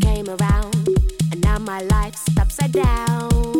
came around, and now my life's upside down.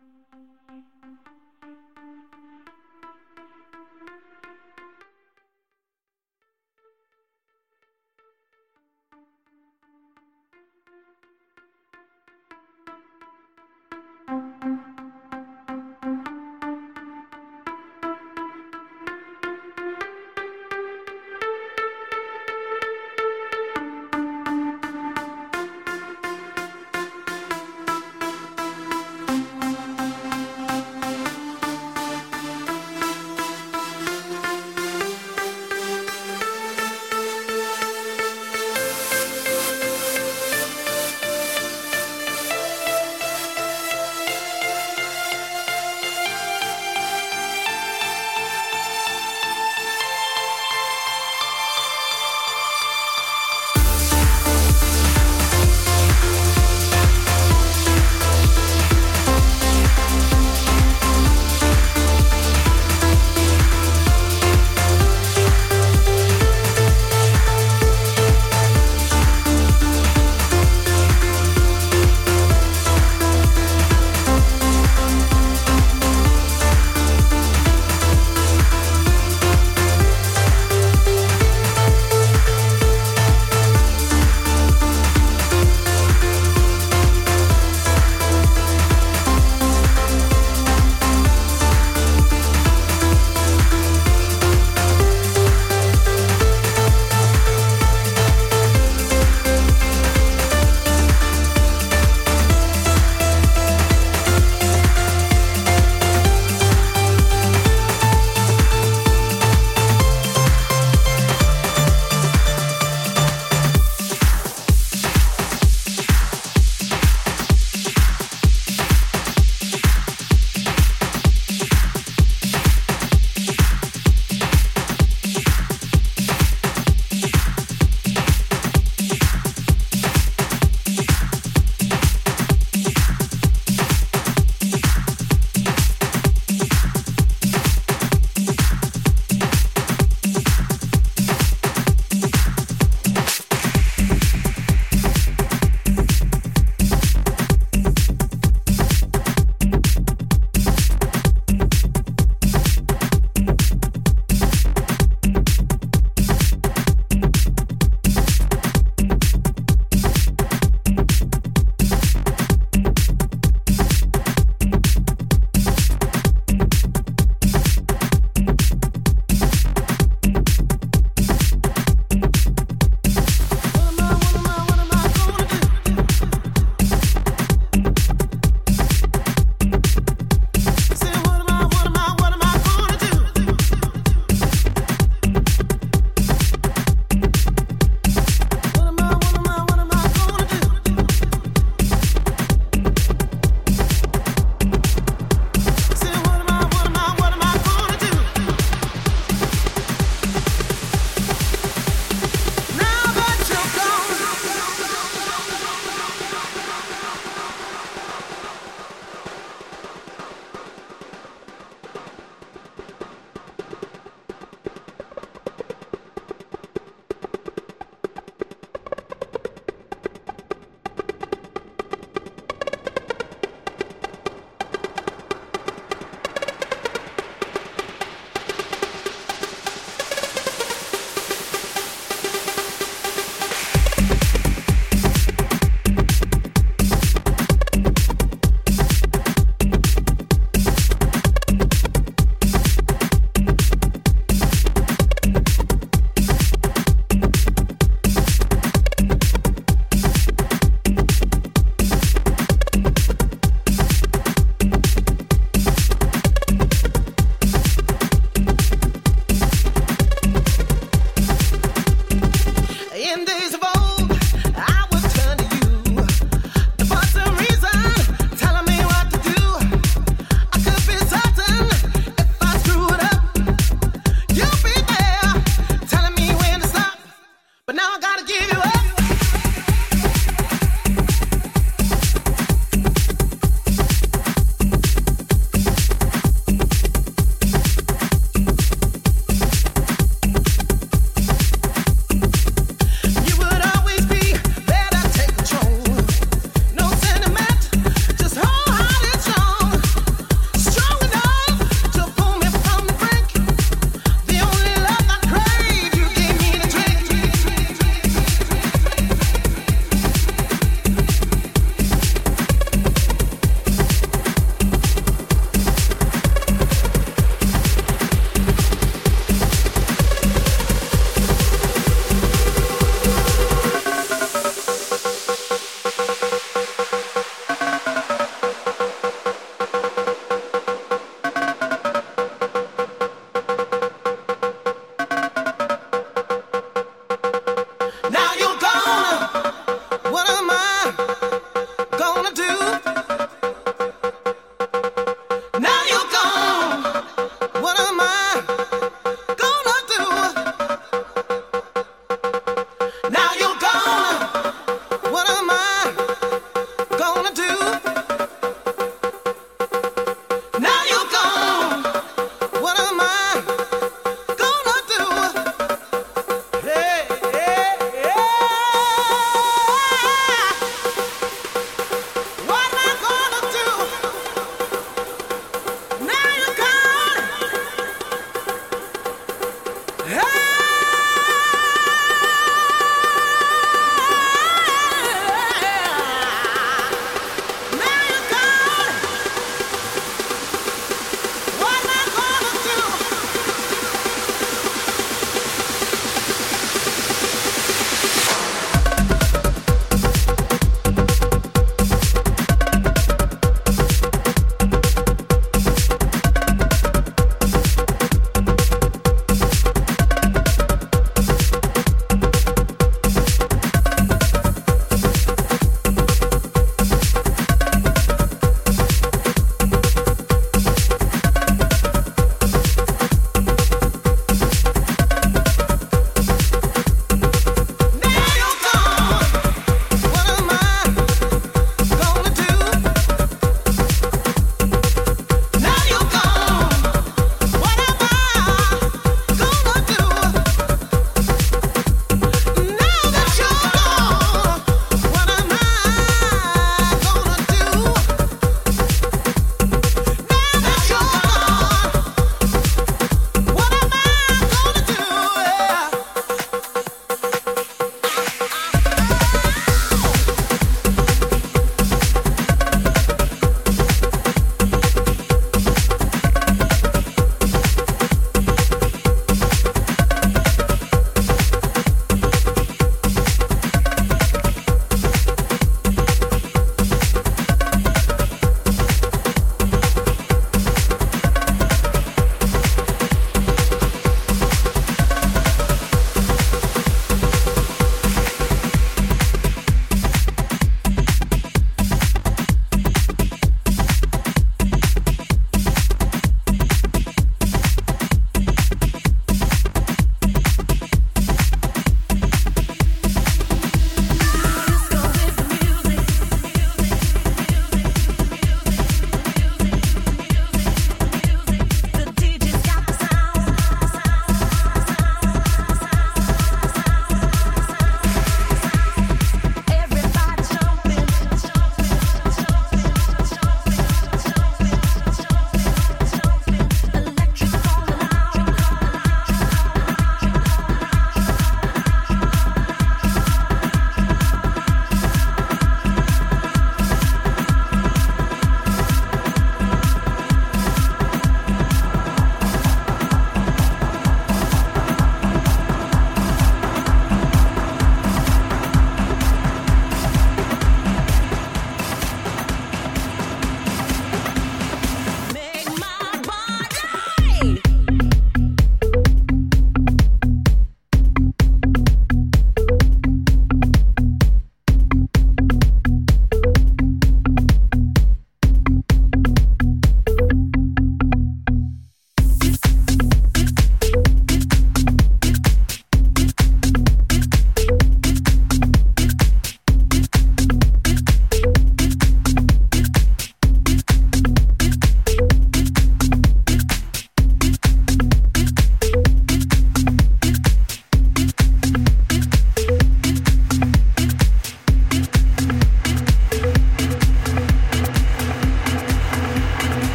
Música